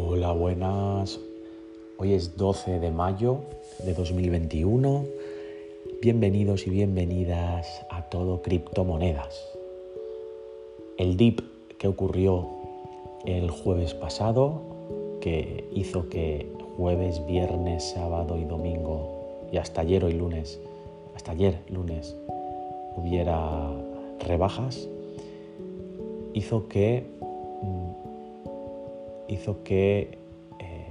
Hola, buenas. Hoy es 12 de mayo de 2021. Bienvenidos y bienvenidas a todo criptomonedas. El dip que ocurrió el jueves pasado, que hizo que jueves, viernes, sábado y domingo, y hasta ayer hoy lunes, hasta ayer lunes, hubiera rebajas, hizo que hizo que eh,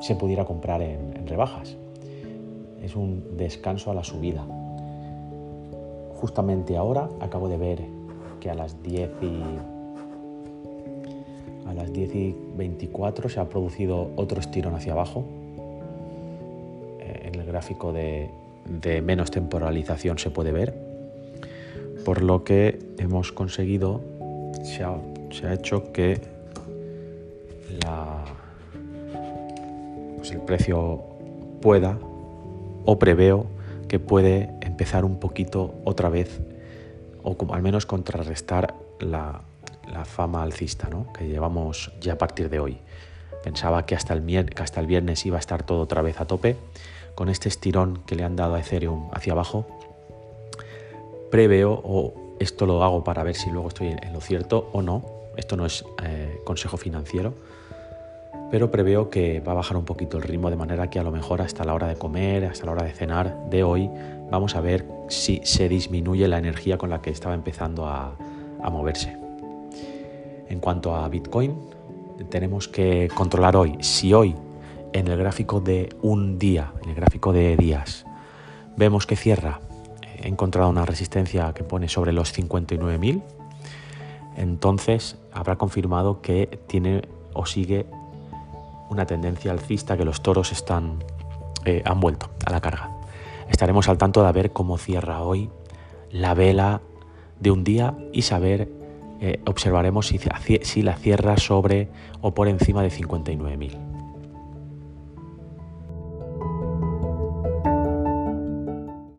se pudiera comprar en, rebajas. Es un descanso a la subida. Justamente ahora acabo de ver que a las 10 y a las 10 y 24 se ha producido otro estirón hacia abajo. Eh, en el gráfico de, menos temporalización se puede ver. Por lo que hemos conseguido, se ha hecho que pues el precio pueda o preveo que puede empezar un poquito otra vez o como al menos contrarrestar la, fama alcista que llevamos ya a partir de hoy. Pensaba que hasta, el, que hasta el viernes iba a estar todo otra vez a tope. Con este estirón que le han dado a Ethereum hacia abajo, preveo, o esto lo hago para ver si luego estoy en lo cierto o no, esto no es eh, consejo financiero, pero preveo que va a bajar un poquito el ritmo de manera que a lo mejor hasta la hora de comer, hasta la hora de cenar de hoy, vamos a ver si se disminuye la energía con la que estaba empezando a, moverse. En cuanto a Bitcoin, tenemos que controlar hoy si hoy en el gráfico de un día, en el gráfico de días, vemos que cierra, he encontrado una resistencia que pone sobre los 59.000, entonces habrá confirmado que tiene o sigue una tendencia alcista que los toros están, eh, han vuelto a la carga. Estaremos al tanto de ver cómo cierra hoy la vela de un día y saber, eh, observaremos si, si la cierra sobre o por encima de 59.000.